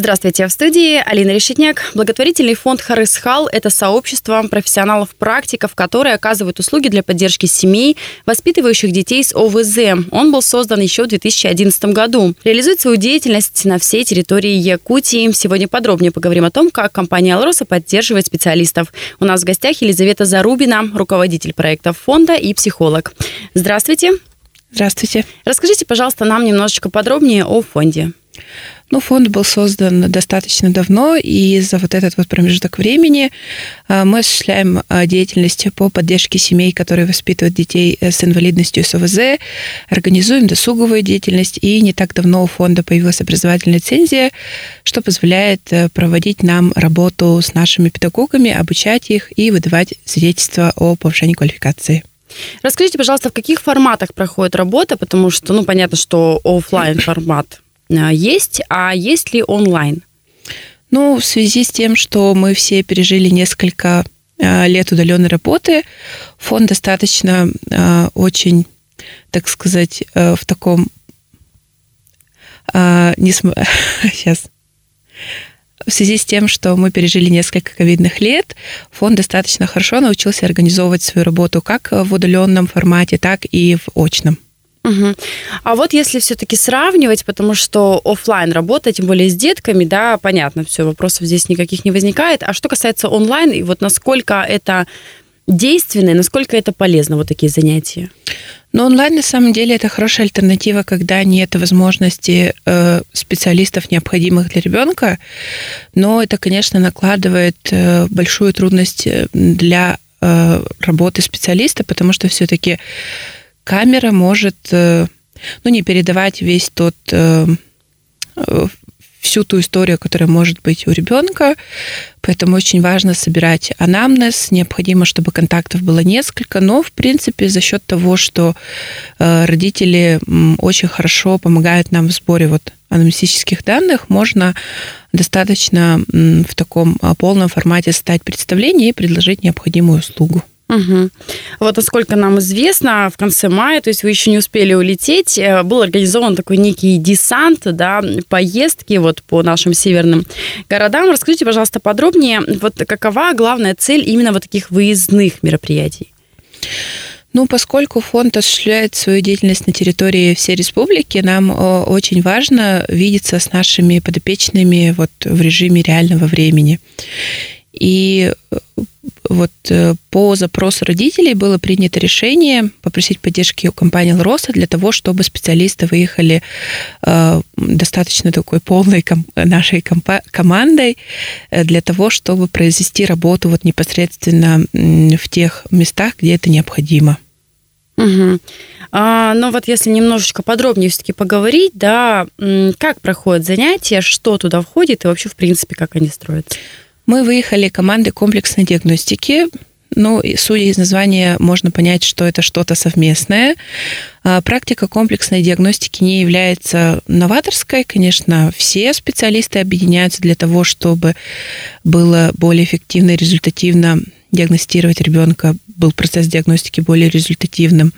Здравствуйте, в студии Алина Решетняк. Благотворительный фонд Харысхал – это сообщество профессионалов-практиков, которые оказывают услуги для поддержки семей, воспитывающих детей с ОВЗ. Он был создан еще в 2011 году. Реализует свою деятельность на всей территории Якутии. Сегодня подробнее поговорим о том, как компания «Алроса» поддерживает специалистов. У нас в гостях Елизавета Зарубина, руководитель проектов фонда и психолог. Здравствуйте. Здравствуйте. Расскажите, пожалуйста, нам немножечко подробнее о фонде. Ну, фонд был создан достаточно давно, и за вот этот вот промежуток времени а, мы осуществляем а, деятельность по поддержке семей, которые воспитывают детей э, с инвалидностью с ОВЗ, организуем досуговую деятельность, и не так давно у фонда появилась образовательная лицензия, что позволяет э, проводить нам работу с нашими педагогами, обучать их и выдавать свидетельства о повышении квалификации. Расскажите, пожалуйста, в каких форматах проходит работа, потому что, ну, понятно, что офлайн формат есть, а есть ли онлайн? Ну, в связи с тем, что мы все пережили несколько а, лет удаленной работы, фонд достаточно а, очень, так сказать, в таком сейчас в связи с тем, что мы пережили несколько ковидных лет, фонд достаточно хорошо научился организовывать свою работу как в удаленном формате, так и в очном. Угу. А вот если все-таки сравнивать, потому что офлайн работа, тем более с детками, да, понятно, все, вопросов здесь никаких не возникает. А что касается онлайн, и вот насколько это действенно, и насколько это полезно, вот такие занятия? Но онлайн на самом деле это хорошая альтернатива, когда нет возможности э, специалистов, необходимых для ребенка, но это, конечно, накладывает э, большую трудность э, для работы специалиста, потому что все-таки камера может э, ну, не передавать весь тот э, всю ту историю, которая может быть у ребенка. Поэтому очень важно собирать анамнез. Необходимо, чтобы контактов было несколько. Но, в принципе, за счет того, что э, родители очень хорошо помогают нам в сборе вот анамнестических данных, можно достаточно в таком полном формате стать представление и предложить необходимую услугу. Угу. Вот насколько нам известно, в конце мая, то есть вы еще не успели улететь, э, был организован такой некий десант, да, поездки вот по нашим северным городам. Расскажите, пожалуйста, подробнее, вот какова главная цель именно вот таких выездных мероприятий? Ну, поскольку фонд осуществляет свою деятельность на территории всей республики, нам э, очень важно видеться с нашими подопечными вот в режиме реального времени. И э, вот э, по запросу родителей было принято решение попросить поддержки у компании «Лроса» для того, чтобы специалисты выехали э, достаточно такой полной нашей командой для того, чтобы произвести работу вот непосредственно в тех местах, где это необходимо. Угу. А, но вот если немножечко подробнее все-таки поговорить, да, как проходят занятия, что туда входит и вообще, в принципе, как они строятся? Мы выехали командой комплексной диагностики. Ну, судя из названия, можно понять, что это что-то совместное. А, практика комплексной диагностики не является новаторской. Конечно, все специалисты объединяются для того, чтобы было более эффективно и результативно диагностировать ребенка, был процесс диагностики более результативным.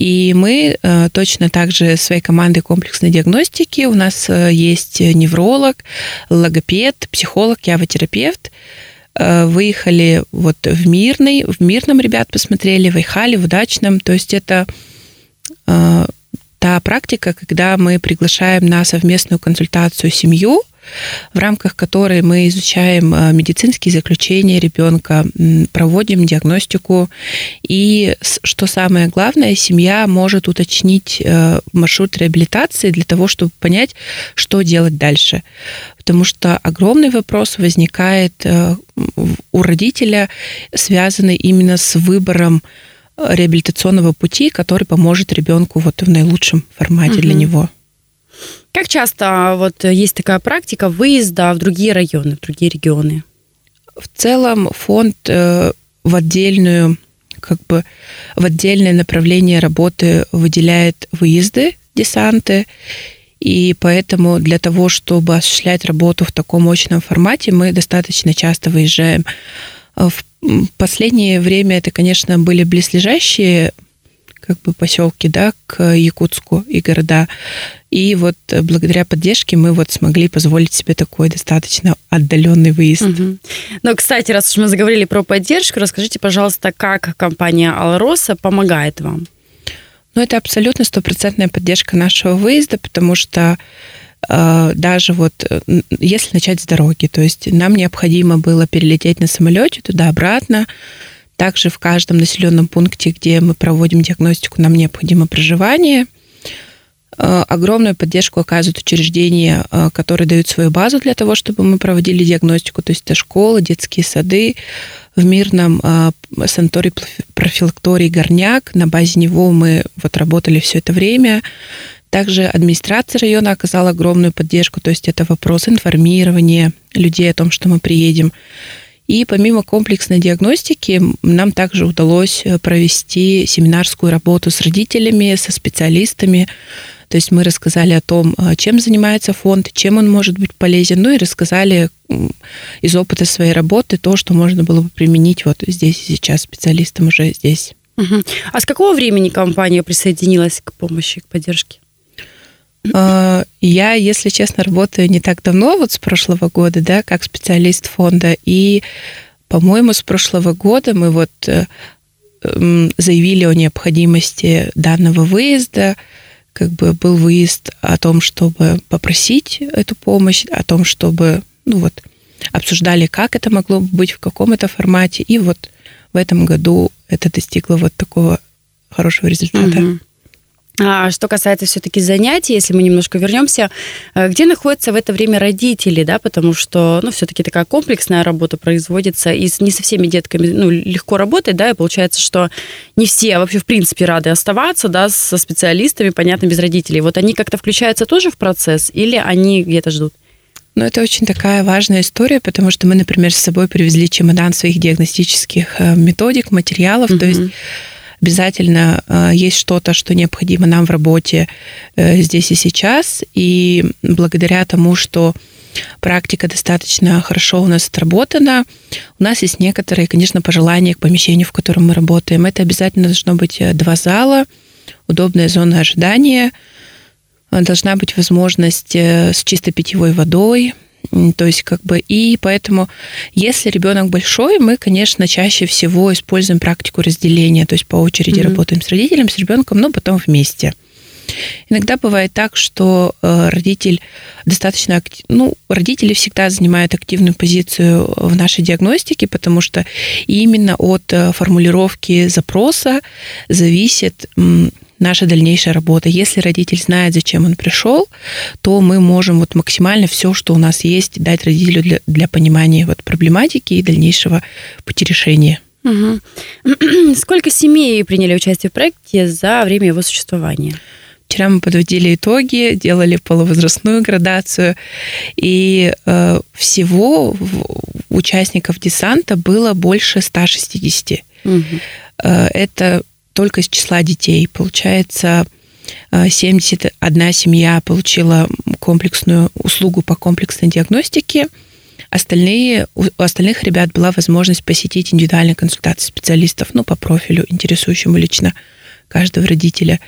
И мы э, точно так же своей командой комплексной диагностики, у нас э, есть невролог, логопед, психолог, явотерапевт, э, выехали вот в Мирный, в Мирном ребят посмотрели, в Айхале, в Удачном, то есть это та практика, когда мы приглашаем на совместную консультацию семью, в рамках которой мы изучаем э, медицинские заключения ребенка, проводим диагностику. И, что самое главное, семья может уточнить э, маршрут реабилитации для того, чтобы понять, что делать дальше. Потому что огромный вопрос возникает э, у родителя, связанный именно с выбором реабилитационного пути, который поможет ребенку вот в наилучшем формате угу. для него. Как часто вот есть такая практика выезда в другие районы, в другие регионы? В целом фонд э, в отдельную как бы в отдельное направление работы выделяет выезды, десанты. И поэтому для того, чтобы осуществлять работу в таком очном формате, мы достаточно часто выезжаем. В последнее время это, конечно, были близлежащие как бы поселки, да, к Якутску и города. И вот благодаря поддержке мы вот смогли позволить себе такой достаточно отдаленный выезд. Угу. Ну, кстати, раз уж мы заговорили про поддержку, расскажите, пожалуйста, как компания Алроса помогает вам? Ну, это абсолютно стопроцентная поддержка нашего выезда, потому что э, даже вот если начать с дороги, то есть нам необходимо было перелететь на самолете туда-обратно, также в каждом населенном пункте, где мы проводим диагностику, нам необходимо проживание. Э, огромную поддержку оказывают учреждения, э, которые дают свою базу для того, чтобы мы проводили диагностику. То есть это школы, детские сады. В мирном э, санатории профилактории «Горняк». На базе него мы вот работали все это время. Также администрация района оказала огромную поддержку, то есть это вопрос информирования людей о том, что мы приедем. И помимо комплексной диагностики, нам также удалось провести семинарскую работу с родителями, со специалистами. То есть мы рассказали о том, э, чем занимается фонд, чем он может быть полезен, ну и рассказали из опыта своей работы то, что можно было бы применить вот здесь и сейчас специалистам уже здесь. Угу. А с какого времени компания присоединилась к помощи, к поддержке? А, я, если честно, работаю не так давно, вот с прошлого года, да, как специалист фонда. И, по-моему, с прошлого года мы вот э, заявили о необходимости данного выезда. Как бы был выезд о том, чтобы попросить эту помощь, о том, чтобы, ну вот, обсуждали, как это могло быть, в каком это формате. И вот в этом году это достигло вот такого хорошего результата. Угу. А что касается все-таки занятий, если мы немножко вернемся, э, где находятся в это время родители, да, потому что, ну, все-таки такая комплексная работа производится, и не со всеми детками, ну, легко работать, да, и получается, что не все вообще, в принципе, рады оставаться, да, со специалистами, понятно, без родителей. Вот они как-то включаются тоже в процесс, или они где-то ждут? Ну, это очень такая важная история, потому что мы, например, с собой привезли чемодан своих диагностических э, методик, материалов, mm-hmm. то есть обязательно э, есть что-то, что необходимо нам в работе э, здесь и сейчас. И благодаря тому, что практика достаточно хорошо у нас отработана. У нас есть некоторые, конечно, пожелания к помещению, в котором мы работаем. Это обязательно должно быть э, два зала, удобная зона ожидания, должна быть возможность с чистой питьевой водой, то есть как бы и поэтому, если ребенок большой, мы, конечно, чаще всего используем практику разделения, то есть по очереди mm-hmm. работаем с родителем, с ребенком, но потом вместе. Иногда бывает так, что э, родитель достаточно актив... ну, родители всегда занимают активную позицию в нашей диагностике, потому что именно от э, формулировки запроса зависит наша дальнейшая работа. Если родитель знает, зачем он пришел, то мы можем вот максимально все, что у нас есть, дать родителю для, для понимания вот проблематики и дальнейшего пути решения. Угу. Сколько семей приняли участие в проекте за время его существования? Вчера мы подводили итоги, делали полувозрастную градацию, и э, всего участников десанта было больше 160. Угу. Э, это только из числа детей. Получается, 71 э, семья получила комплексную услугу по комплексной диагностике. Остальные, у остальных ребят была возможность посетить индивидуальные консультации специалистов ну, по профилю, интересующему лично каждого родителя.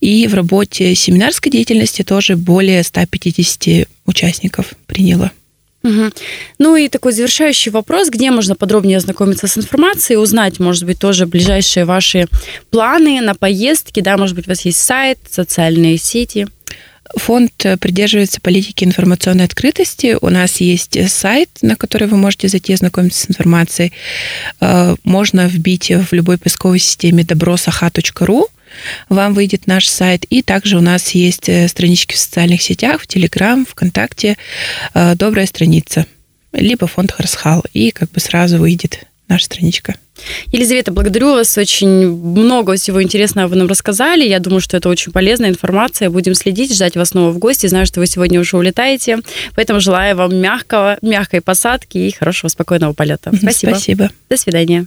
И в работе семинарской деятельности тоже более 150 участников приняло Угу. Ну и такой завершающий вопрос, где можно подробнее ознакомиться с информацией, узнать, может быть, тоже ближайшие ваши планы на поездки, да, может быть, у вас есть сайт, социальные сети. Фонд придерживается политики информационной открытости. У нас есть сайт, на который вы можете зайти ознакомиться с информацией. Э, можно вбить в любой поисковой системе добросаха.ру вам выйдет наш сайт. И также у нас есть э, странички в социальных сетях, в Телеграм, ВКонтакте. Э, добрая страница. Либо фонд Харсхал. И как бы сразу выйдет наша страничка. Елизавета, благодарю вас. Очень много всего интересного вы нам рассказали. Я думаю, что это очень полезная информация. Будем следить, ждать вас снова в гости. Знаю, что вы сегодня уже улетаете. Поэтому желаю вам мягкого, мягкой посадки и хорошего, спокойного полета. Спасибо. Спасибо. До свидания.